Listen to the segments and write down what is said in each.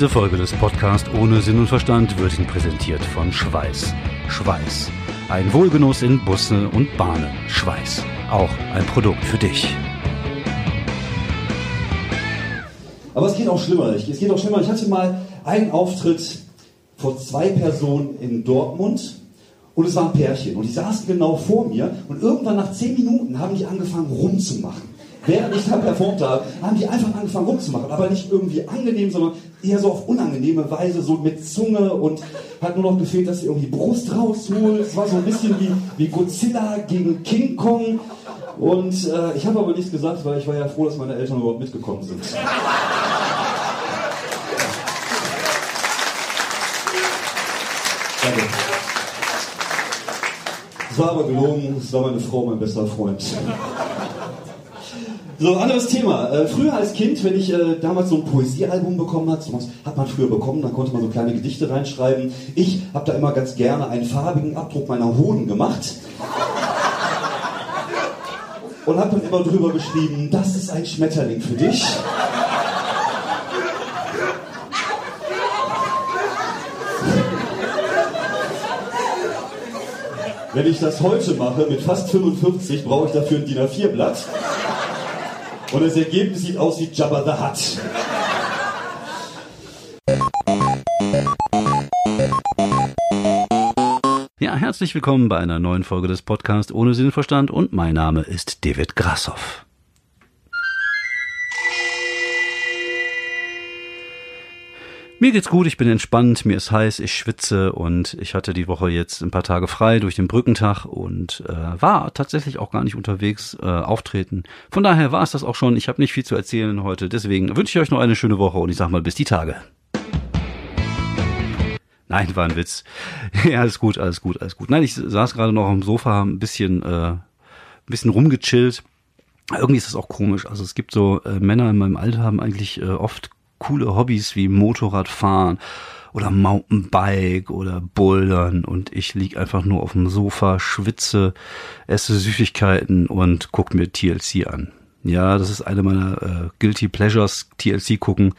Diese Folge des Podcasts ohne Sinn und Verstand wird Ihnen präsentiert von Schweiß. Schweiß. Ein Wohlgenuss in Busse und Bahnen. Schweiß. Auch ein Produkt für dich. Aber es geht auch schlimmer. Es geht auch schlimmer. Ich hatte mal einen Auftritt vor zwei Personen in Dortmund und es war ein Pärchen und die saßen genau vor mir und irgendwann nach zehn Minuten haben die angefangen rumzumachen. Während ich da performt habe, haben die einfach angefangen rumzumachen. Aber nicht irgendwie angenehm, sondern eher so auf unangenehme Weise, so mit Zunge und hat nur noch gefehlt, dass sie irgendwie Brust rausholt. Es war so ein bisschen wie, wie Godzilla gegen King Kong. Und äh, ich habe aber nichts gesagt, weil ich war ja froh, dass meine Eltern überhaupt mitgekommen sind. Danke. Es war aber gelogen, es war meine Frau, mein bester Freund. So, anderes Thema. Äh, früher als Kind, wenn ich äh, damals so ein Poesiealbum bekommen hat, hat man früher bekommen, da konnte man so kleine Gedichte reinschreiben. Ich habe da immer ganz gerne einen farbigen Abdruck meiner Hoden gemacht. Und habe dann immer drüber geschrieben, das ist ein Schmetterling für dich. Wenn ich das heute mache, mit fast 45, brauche ich dafür ein DIN A4-Blatt. Und das Ergebnis sieht aus wie Jabba the Hutt. Ja, herzlich willkommen bei einer neuen Folge des Podcasts ohne Sinnverstand und mein Name ist David Grassoff. Mir geht's gut, ich bin entspannt, mir ist heiß, ich schwitze und ich hatte die Woche jetzt ein paar Tage frei durch den Brückentag und äh, war tatsächlich auch gar nicht unterwegs äh, auftreten. Von daher war es das auch schon. Ich habe nicht viel zu erzählen heute, deswegen wünsche ich euch noch eine schöne Woche und ich sag mal bis die Tage. Nein, war ein Witz. Ja, alles gut, alles gut, alles gut. Nein, ich saß gerade noch am Sofa, ein bisschen, äh, ein bisschen rumgechillt. Irgendwie ist das auch komisch. Also es gibt so äh, Männer in meinem Alter haben eigentlich äh, oft coole Hobbys wie Motorradfahren oder Mountainbike oder Bouldern und ich lieg einfach nur auf dem Sofa, schwitze, esse Süßigkeiten und guck mir TLC an. Ja, das ist eine meiner äh, Guilty Pleasures, TLC gucken.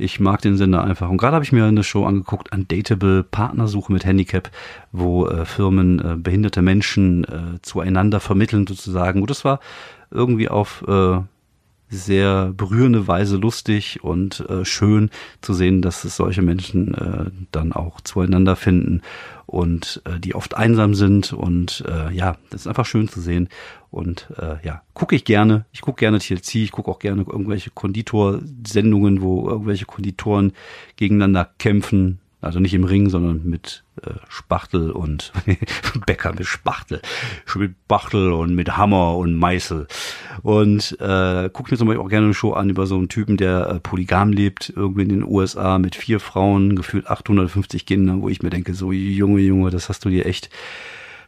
Ich mag den Sender einfach. Und gerade habe ich mir eine Show angeguckt, Undateable Partnersuche mit Handicap, wo äh, Firmen äh, behinderte Menschen äh, zueinander vermitteln sozusagen. Und das war irgendwie auf äh, sehr berührende Weise lustig und äh, schön zu sehen, dass es solche Menschen äh, dann auch zueinander finden und äh, die oft einsam sind und äh, ja, das ist einfach schön zu sehen und äh, ja, gucke ich gerne. Ich gucke gerne TLC, ich gucke auch gerne irgendwelche Konditorsendungen, wo irgendwelche Konditoren gegeneinander kämpfen, also nicht im Ring, sondern mit äh, Spachtel und Bäcker mit Spachtel. Mit Spachtel und mit Hammer und Meißel. Und äh, guck mir zum Beispiel auch gerne eine Show an über so einen Typen, der äh, polygam lebt, irgendwie in den USA mit vier Frauen, gefühlt 850 Kindern, wo ich mir denke, so Junge, Junge, das hast du dir echt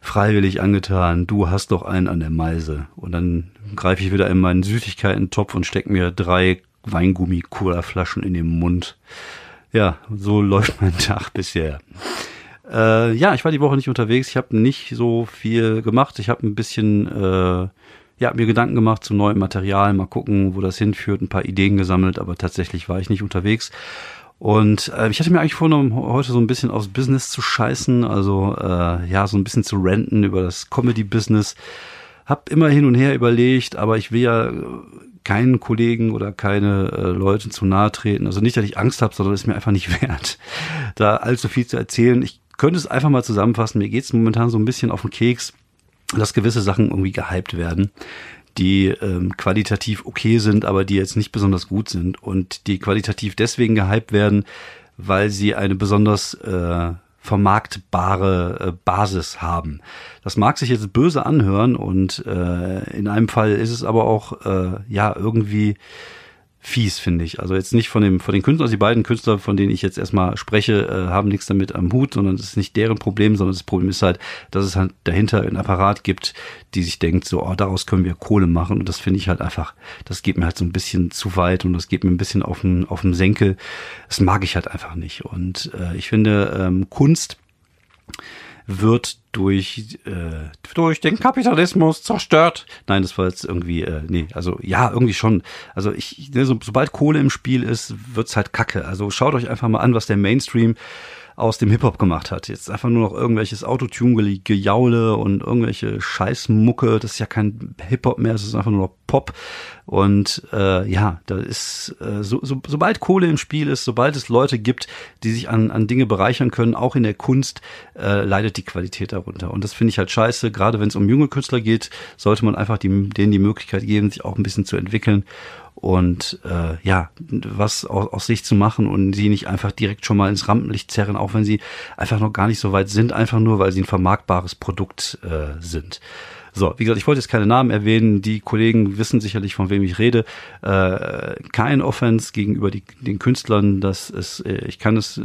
freiwillig angetan. Du hast doch einen an der Meise. Und dann greife ich wieder in meinen Süßigkeiten-Topf und steck mir drei Weingummi-Cola-Flaschen in den Mund ja, so läuft mein Tag bisher. Äh, ja, ich war die Woche nicht unterwegs. Ich habe nicht so viel gemacht. Ich habe ein bisschen äh, ja, mir Gedanken gemacht zum neuen Material, mal gucken, wo das hinführt, ein paar Ideen gesammelt, aber tatsächlich war ich nicht unterwegs. Und äh, ich hatte mir eigentlich vorgenommen, heute so ein bisschen aufs Business zu scheißen, also äh, ja, so ein bisschen zu renten über das Comedy-Business. Hab immer hin und her überlegt, aber ich will ja keinen Kollegen oder keine äh, Leute zu nahe treten. Also nicht, dass ich Angst habe, sondern es ist mir einfach nicht wert, da allzu viel zu erzählen. Ich könnte es einfach mal zusammenfassen. Mir geht es momentan so ein bisschen auf den Keks, dass gewisse Sachen irgendwie gehypt werden, die ähm, qualitativ okay sind, aber die jetzt nicht besonders gut sind und die qualitativ deswegen gehypt werden, weil sie eine besonders äh, vermarktbare äh, Basis haben. Das mag sich jetzt böse anhören und äh, in einem Fall ist es aber auch äh, ja irgendwie fies, finde ich. Also jetzt nicht von dem von den Künstlern, also die beiden Künstler, von denen ich jetzt erstmal spreche, äh, haben nichts damit am Hut, sondern es ist nicht deren Problem, sondern das Problem ist halt, dass es halt dahinter ein Apparat gibt, die sich denkt, so, oh, daraus können wir Kohle machen. Und das finde ich halt einfach, das geht mir halt so ein bisschen zu weit und das geht mir ein bisschen auf den, auf den Senkel. Das mag ich halt einfach nicht. Und äh, ich finde, ähm, Kunst wird durch, äh, durch den Kapitalismus zerstört. Nein, das war jetzt irgendwie, äh, nee, also ja, irgendwie schon. Also ich, ne, so, sobald Kohle im Spiel ist, wird's halt kacke. Also schaut euch einfach mal an, was der Mainstream aus dem Hip-Hop gemacht hat. Jetzt einfach nur noch irgendwelches Autotune-Gejaule und irgendwelche Scheißmucke. Das ist ja kein Hip-Hop mehr, es ist einfach nur noch Pop. Und äh, ja, da ist, äh, so, so, sobald Kohle im Spiel ist, sobald es Leute gibt, die sich an, an Dinge bereichern können, auch in der Kunst, äh, leidet die Qualität darunter. Und das finde ich halt scheiße. Gerade wenn es um junge Künstler geht, sollte man einfach die, denen die Möglichkeit geben, sich auch ein bisschen zu entwickeln und äh, ja, was aus, aus sich zu machen und sie nicht einfach direkt schon mal ins Rampenlicht zerren, auch wenn sie einfach noch gar nicht so weit sind, einfach nur, weil sie ein vermarktbares Produkt äh, sind. So, wie gesagt, ich wollte jetzt keine Namen erwähnen. Die Kollegen wissen sicherlich, von wem ich rede. Äh, kein Offense gegenüber die, den Künstlern. Das ist, äh, ich kann es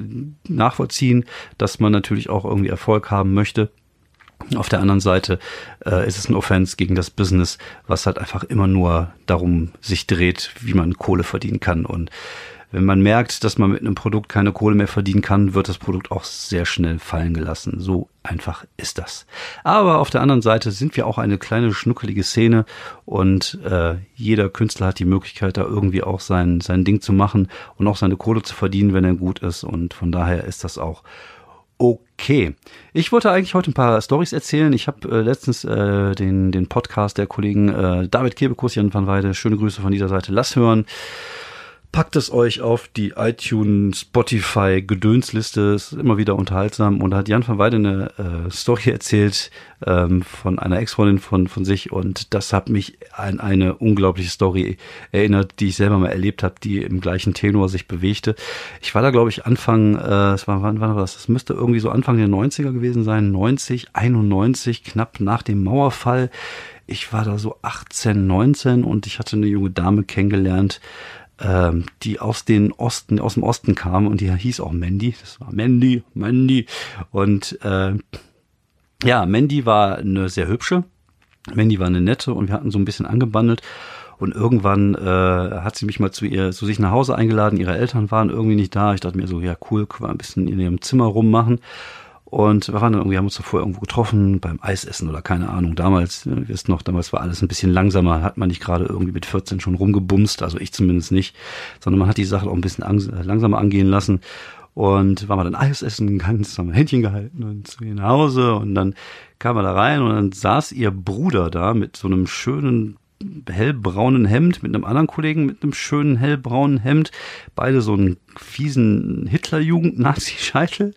nachvollziehen, dass man natürlich auch irgendwie Erfolg haben möchte. Auf der anderen Seite äh, ist es ein Offense gegen das Business, was halt einfach immer nur darum sich dreht, wie man Kohle verdienen kann. Und wenn man merkt, dass man mit einem Produkt keine Kohle mehr verdienen kann, wird das Produkt auch sehr schnell fallen gelassen. So einfach ist das. Aber auf der anderen Seite sind wir auch eine kleine schnuckelige Szene und äh, jeder Künstler hat die Möglichkeit, da irgendwie auch sein, sein Ding zu machen und auch seine Kohle zu verdienen, wenn er gut ist. Und von daher ist das auch Okay, ich wollte eigentlich heute ein paar Stories erzählen. Ich habe äh, letztens äh, den, den Podcast der Kollegen äh, David Kebekus, Jan van Weide, schöne Grüße von dieser Seite, lass hören. Packt es euch auf die iTunes, Spotify, Gedönsliste, ist immer wieder unterhaltsam. Und da hat Jan van Weide eine äh, Story erzählt ähm, von einer Ex-Freundin von, von sich. Und das hat mich an eine unglaubliche Story erinnert, die ich selber mal erlebt habe, die im gleichen Tenor sich bewegte. Ich war da, glaube ich, Anfang, äh, es war, wann, war das? Das müsste irgendwie so Anfang der 90er gewesen sein, 90, 91, knapp nach dem Mauerfall. Ich war da so 18, 19 und ich hatte eine junge Dame kennengelernt, ähm, die aus den Osten, aus dem Osten kam und die hieß auch Mandy. Das war Mandy, Mandy. Und äh, ja, Mandy war eine sehr hübsche. Mandy war eine nette und wir hatten so ein bisschen angebandelt. Und irgendwann äh, hat sie mich mal zu ihr, zu sich nach Hause eingeladen. Ihre Eltern waren irgendwie nicht da. Ich dachte mir so, ja cool, können wir ein bisschen in ihrem Zimmer rummachen. Und wir waren dann irgendwie, haben uns davor irgendwo getroffen, beim Eisessen oder keine Ahnung. Damals, ihr wisst noch, damals war alles ein bisschen langsamer, hat man nicht gerade irgendwie mit 14 schon rumgebumst, also ich zumindest nicht, sondern man hat die Sache auch ein bisschen langsamer angehen lassen. Und waren wir dann Eis essen gegangen, haben Händchen gehalten und zu ihr nach Hause und dann kam er da rein und dann saß ihr Bruder da mit so einem schönen hellbraunen Hemd mit einem anderen Kollegen mit einem schönen hellbraunen Hemd, beide so einen fiesen Hitlerjugend-Nazi-Scheitel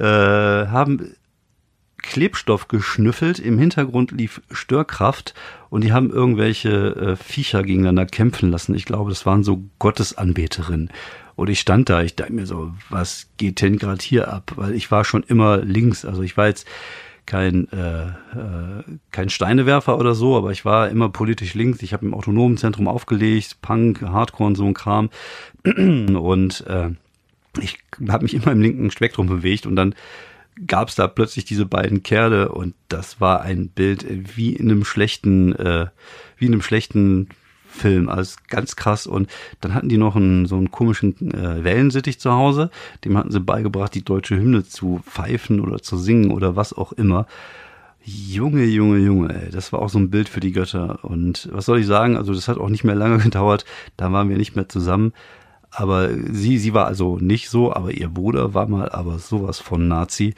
äh, haben Klebstoff geschnüffelt. Im Hintergrund lief Störkraft und die haben irgendwelche äh, Viecher gegeneinander kämpfen lassen. Ich glaube, das waren so Gottesanbeterinnen. Und ich stand da, ich dachte mir so, was geht denn gerade hier ab? Weil ich war schon immer links. Also ich war jetzt kein, äh, äh, kein Steinewerfer oder so, aber ich war immer politisch links. Ich habe im autonomen Zentrum aufgelegt, Punk, Hardcore und so ein Kram. Und äh, ich habe mich immer im linken Spektrum bewegt und dann gab es da plötzlich diese beiden Kerle und das war ein Bild wie in einem schlechten, äh, wie in einem schlechten Film, also ganz krass. Und dann hatten die noch einen, so einen komischen äh, Wellensittich zu Hause, dem hatten sie beigebracht, die deutsche Hymne zu pfeifen oder zu singen oder was auch immer. Junge, Junge, Junge, ey, das war auch so ein Bild für die Götter. Und was soll ich sagen? Also das hat auch nicht mehr lange gedauert. Da waren wir nicht mehr zusammen. Aber sie, sie war also nicht so, aber ihr Bruder war mal aber sowas von Nazi.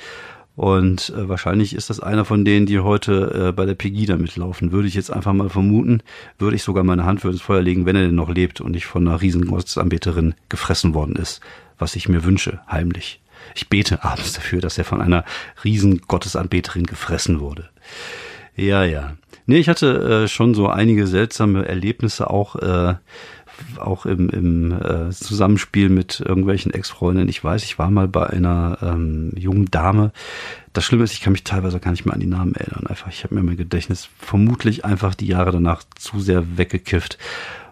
Und äh, wahrscheinlich ist das einer von denen, die heute äh, bei der Pegida mitlaufen. Würde ich jetzt einfach mal vermuten, würde ich sogar meine Hand für ins Feuer legen, wenn er denn noch lebt und nicht von einer riesen Gottesanbeterin gefressen worden ist. Was ich mir wünsche, heimlich. Ich bete abends dafür, dass er von einer riesen Gottesanbeterin gefressen wurde. Ja, ja. Nee, ich hatte äh, schon so einige seltsame Erlebnisse auch äh, auch im, im äh, Zusammenspiel mit irgendwelchen Ex-Freundinnen. Ich weiß, ich war mal bei einer ähm, jungen Dame. Das Schlimme ist, ich kann mich teilweise gar nicht mehr an die Namen erinnern. Einfach, ich habe mir mein Gedächtnis vermutlich einfach die Jahre danach zu sehr weggekifft.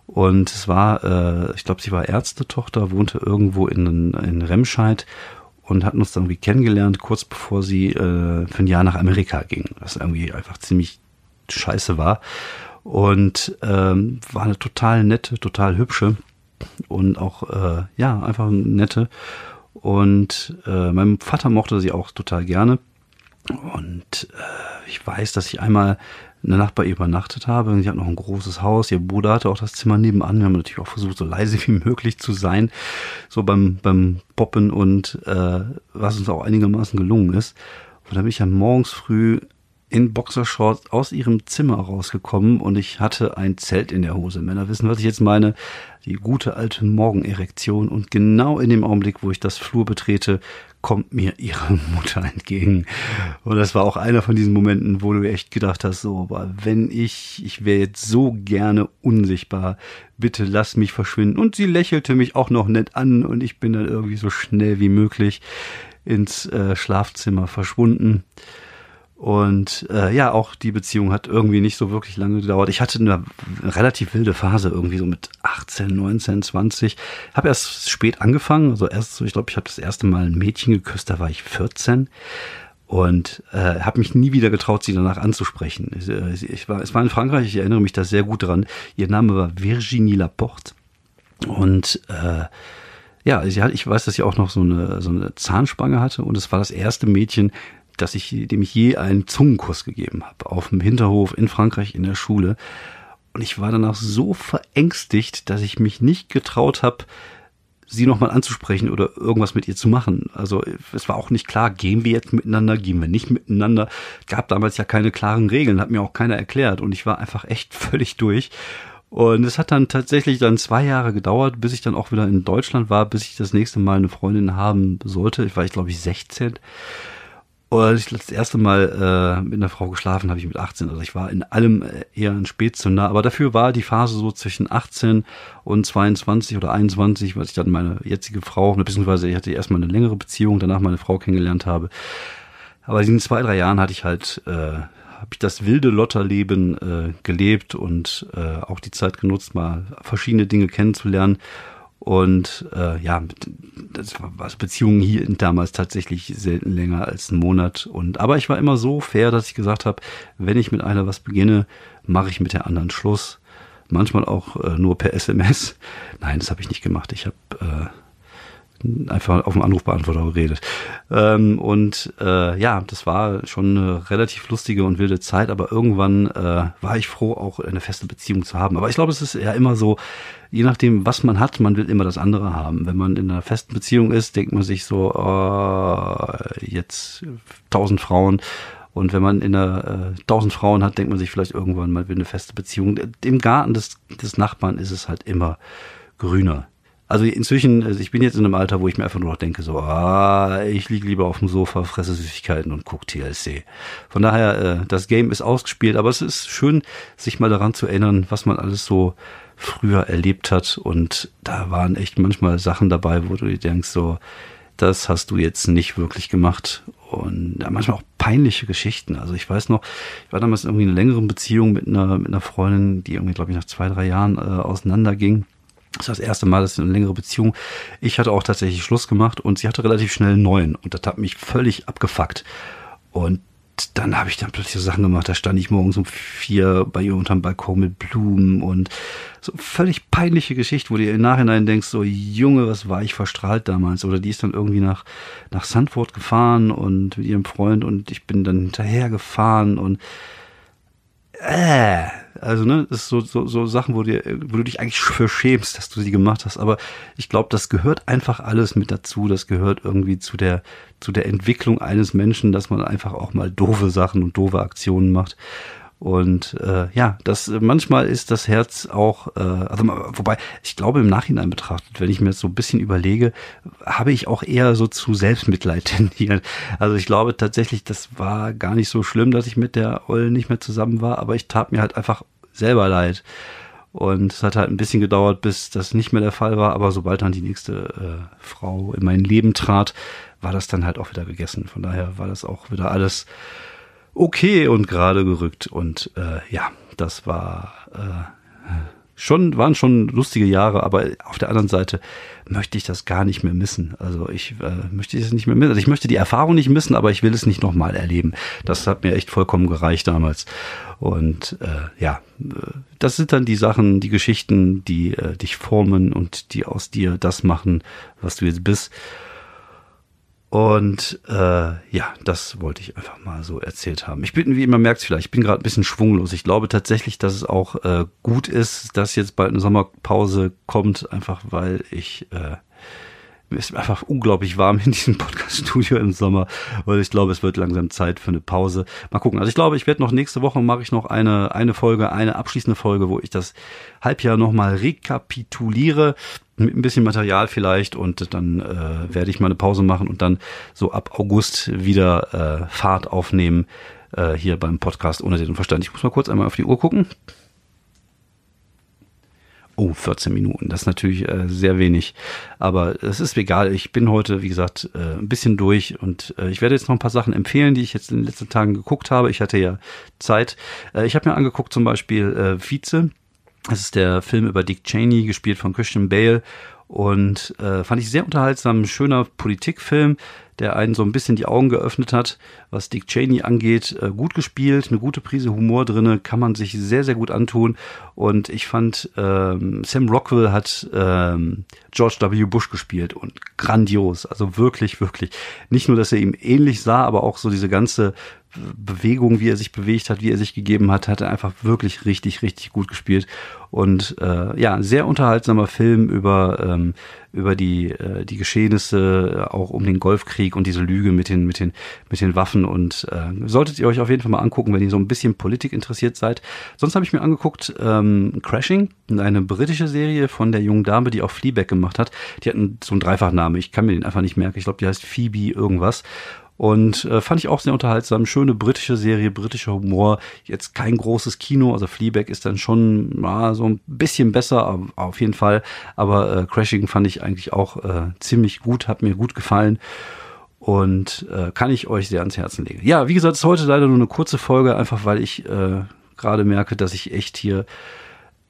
Und es war, äh, ich glaube, sie war Ärztetochter, wohnte irgendwo in, in Remscheid und hatten uns dann irgendwie kennengelernt, kurz bevor sie äh, für ein Jahr nach Amerika ging. Was irgendwie einfach ziemlich scheiße war und ähm, war eine total nette, total hübsche und auch äh, ja einfach nette. Und äh, mein Vater mochte sie auch total gerne. Und äh, ich weiß, dass ich einmal eine Nacht bei ihr übernachtet habe. Sie hat noch ein großes Haus. Ihr Bruder hatte auch das Zimmer nebenan. Wir haben natürlich auch versucht, so leise wie möglich zu sein, so beim, beim Poppen und äh, was uns auch einigermaßen gelungen ist. Und da bin ich ja morgens früh in Boxershorts aus ihrem Zimmer rausgekommen und ich hatte ein Zelt in der Hose. Männer wissen, was ich jetzt meine. Die gute alte Morgenerektion. Und genau in dem Augenblick, wo ich das Flur betrete, kommt mir ihre Mutter entgegen. Und das war auch einer von diesen Momenten, wo du echt gedacht hast, so, aber wenn ich, ich wäre jetzt so gerne unsichtbar, bitte lass mich verschwinden. Und sie lächelte mich auch noch nett an und ich bin dann irgendwie so schnell wie möglich ins äh, Schlafzimmer verschwunden. Und äh, ja, auch die Beziehung hat irgendwie nicht so wirklich lange gedauert. Ich hatte eine relativ wilde Phase, irgendwie so mit 18, 19, 20. Habe erst spät angefangen. Also erst so, ich glaube, ich habe das erste Mal ein Mädchen geküsst, da war ich 14 und äh, habe mich nie wieder getraut, sie danach anzusprechen. Ich, äh, ich war, es war in Frankreich, ich erinnere mich da sehr gut dran. Ihr Name war Virginie Laporte und äh, ja, sie hat, ich weiß, dass sie auch noch so eine, so eine Zahnspange hatte und es war das erste Mädchen, dass ich, dem ich je einen Zungenkuss gegeben habe, auf dem Hinterhof in Frankreich in der Schule. Und ich war danach so verängstigt, dass ich mich nicht getraut habe, sie nochmal anzusprechen oder irgendwas mit ihr zu machen. Also es war auch nicht klar, gehen wir jetzt miteinander, gehen wir nicht miteinander. Gab damals ja keine klaren Regeln, hat mir auch keiner erklärt und ich war einfach echt völlig durch. Und es hat dann tatsächlich dann zwei Jahre gedauert, bis ich dann auch wieder in Deutschland war, bis ich das nächste Mal eine Freundin haben sollte. Ich war ich glaube ich 16. Als ich das erste Mal äh, mit einer Frau geschlafen habe, ich mit 18. Also ich war in allem äh, eher ein Spätzünder. Aber dafür war die Phase so zwischen 18 und 22 oder 21, weil ich dann meine jetzige Frau, beziehungsweise ich hatte erstmal eine längere Beziehung, danach meine Frau kennengelernt habe. Aber in zwei, drei Jahren hatte ich halt, äh, habe ich das wilde Lotterleben äh, gelebt und äh, auch die Zeit genutzt, mal verschiedene Dinge kennenzulernen. Und äh, ja, das war was Beziehungen hier damals tatsächlich selten länger als einen Monat. Und aber ich war immer so fair, dass ich gesagt habe, wenn ich mit einer was beginne, mache ich mit der anderen Schluss. Manchmal auch äh, nur per SMS. Nein, das habe ich nicht gemacht. Ich habe äh, einfach auf dem Anrufbeantworter geredet. Ähm, und äh, ja, das war schon eine relativ lustige und wilde Zeit, aber irgendwann äh, war ich froh, auch eine feste Beziehung zu haben. Aber ich glaube, es ist ja immer so, je nachdem, was man hat, man will immer das andere haben. Wenn man in einer festen Beziehung ist, denkt man sich so, oh, jetzt tausend Frauen. Und wenn man in einer äh, tausend Frauen hat, denkt man sich vielleicht irgendwann, man will eine feste Beziehung. Im Garten des, des Nachbarn ist es halt immer grüner. Also inzwischen, also ich bin jetzt in einem Alter, wo ich mir einfach nur noch denke, so, ah, ich liege lieber auf dem Sofa, fresse Süßigkeiten und gucke TLC. Von daher, äh, das Game ist ausgespielt, aber es ist schön, sich mal daran zu erinnern, was man alles so früher erlebt hat. Und da waren echt manchmal Sachen dabei, wo du dir denkst, so, das hast du jetzt nicht wirklich gemacht. Und ja, manchmal auch peinliche Geschichten. Also ich weiß noch, ich war damals irgendwie in einer längeren Beziehung mit einer, mit einer Freundin, die irgendwie, glaube ich, nach zwei, drei Jahren äh, auseinanderging. Das war das erste Mal, dass eine längere Beziehung. Ich hatte auch tatsächlich Schluss gemacht und sie hatte relativ schnell einen neuen. Und das hat mich völlig abgefuckt. Und dann habe ich dann plötzlich so Sachen gemacht. Da stand ich morgens um vier bei ihr unterm Balkon mit Blumen und so völlig peinliche Geschichte, wo du im Nachhinein denkst, so Junge, was war ich verstrahlt damals? Oder die ist dann irgendwie nach, nach Sandford gefahren und mit ihrem Freund und ich bin dann hinterher gefahren und äh, also ne, das ist so, so, so Sachen, wo, dir, wo du dich eigentlich für schämst, dass du sie gemacht hast. Aber ich glaube, das gehört einfach alles mit dazu. Das gehört irgendwie zu der, zu der Entwicklung eines Menschen, dass man einfach auch mal doofe Sachen und doofe Aktionen macht. Und äh, ja, das manchmal ist das Herz auch, äh, also wobei ich glaube im Nachhinein betrachtet, wenn ich mir so ein bisschen überlege, habe ich auch eher so zu Selbstmitleid tendiert. Also ich glaube tatsächlich, das war gar nicht so schlimm, dass ich mit der Olle nicht mehr zusammen war, aber ich tat mir halt einfach selber leid. Und es hat halt ein bisschen gedauert, bis das nicht mehr der Fall war. Aber sobald dann die nächste äh, Frau in mein Leben trat, war das dann halt auch wieder gegessen. Von daher war das auch wieder alles okay und gerade gerückt. Und äh, ja, das war äh, schon, waren schon lustige Jahre, aber auf der anderen Seite möchte ich das gar nicht mehr missen. Also ich äh, möchte es nicht mehr missen. Also ich möchte die Erfahrung nicht missen, aber ich will es nicht nochmal erleben. Das hat mir echt vollkommen gereicht damals. Und äh, ja, das sind dann die Sachen, die Geschichten, die äh, dich formen und die aus dir das machen, was du jetzt bist. Und äh, ja, das wollte ich einfach mal so erzählt haben. Ich bin, wie immer merkt vielleicht, ich bin gerade ein bisschen schwunglos. Ich glaube tatsächlich, dass es auch äh, gut ist, dass jetzt bald eine Sommerpause kommt, einfach weil ich äh, ist einfach unglaublich warm in diesem Podcast-Studio im Sommer, weil ich glaube, es wird langsam Zeit für eine Pause. Mal gucken. Also ich glaube, ich werde noch nächste Woche mache ich noch eine, eine Folge, eine abschließende Folge, wo ich das Halbjahr nochmal rekapituliere mit ein bisschen Material vielleicht und dann äh, werde ich mal eine Pause machen und dann so ab August wieder äh, Fahrt aufnehmen äh, hier beim Podcast ohne den Verstand. Ich muss mal kurz einmal auf die Uhr gucken. Oh, 14 Minuten. Das ist natürlich äh, sehr wenig. Aber es ist egal. Ich bin heute, wie gesagt, äh, ein bisschen durch und äh, ich werde jetzt noch ein paar Sachen empfehlen, die ich jetzt in den letzten Tagen geguckt habe. Ich hatte ja Zeit. Äh, ich habe mir angeguckt zum Beispiel äh, Vize. Das ist der Film über Dick Cheney, gespielt von Christian Bale. Und äh, fand ich sehr unterhaltsam, schöner Politikfilm, der einen so ein bisschen die Augen geöffnet hat, was Dick Cheney angeht. Äh, gut gespielt, eine gute Prise Humor drinne, kann man sich sehr, sehr gut antun. Und ich fand, ähm, Sam Rockwell hat ähm, George W. Bush gespielt und grandios. Also wirklich, wirklich. Nicht nur, dass er ihm ähnlich sah, aber auch so diese ganze Bewegung, wie er sich bewegt hat, wie er sich gegeben hat, hat er einfach wirklich richtig, richtig gut gespielt. Und äh, ja, sehr unterhaltsamer Film über, ähm, über die, äh, die Geschehnisse, äh, auch um den Golfkrieg und diese Lüge mit den, mit den, mit den Waffen. Und äh, solltet ihr euch auf jeden Fall mal angucken, wenn ihr so ein bisschen Politik interessiert seid. Sonst habe ich mir angeguckt, ähm, Crashing, eine britische Serie von der jungen Dame, die auch Fleabag gemacht hat. Die hat einen, so einen Dreifachname, ich kann mir den einfach nicht merken. Ich glaube, die heißt Phoebe irgendwas. Und äh, fand ich auch sehr unterhaltsam. Schöne britische Serie, britischer Humor. Jetzt kein großes Kino. Also Fleabag ist dann schon ja, so ein bisschen besser, auf jeden Fall. Aber äh, Crashing fand ich eigentlich auch äh, ziemlich gut, hat mir gut gefallen. Und äh, kann ich euch sehr ans Herzen legen. Ja, wie gesagt, ist heute leider nur eine kurze Folge, einfach weil ich äh, gerade merke, dass ich echt hier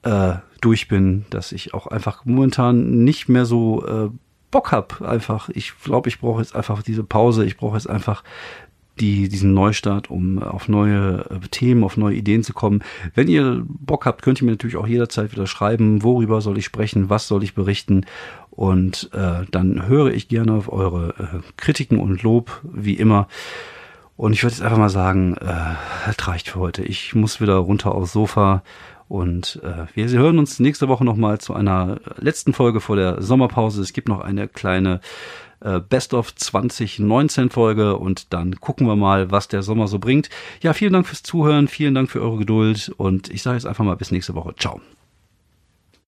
äh, durch bin, dass ich auch einfach momentan nicht mehr so äh, Bock hab einfach. Ich glaube, ich brauche jetzt einfach diese Pause. Ich brauche jetzt einfach die, diesen Neustart, um auf neue äh, Themen, auf neue Ideen zu kommen. Wenn ihr Bock habt, könnt ihr mir natürlich auch jederzeit wieder schreiben, worüber soll ich sprechen, was soll ich berichten. Und äh, dann höre ich gerne auf eure äh, Kritiken und Lob, wie immer. Und ich würde jetzt einfach mal sagen, äh, das reicht für heute. Ich muss wieder runter aufs Sofa und äh, wir hören uns nächste Woche nochmal zu einer letzten Folge vor der Sommerpause. Es gibt noch eine kleine äh, Best of 2019 Folge und dann gucken wir mal, was der Sommer so bringt. Ja, vielen Dank fürs Zuhören, vielen Dank für eure Geduld und ich sage jetzt einfach mal bis nächste Woche. Ciao.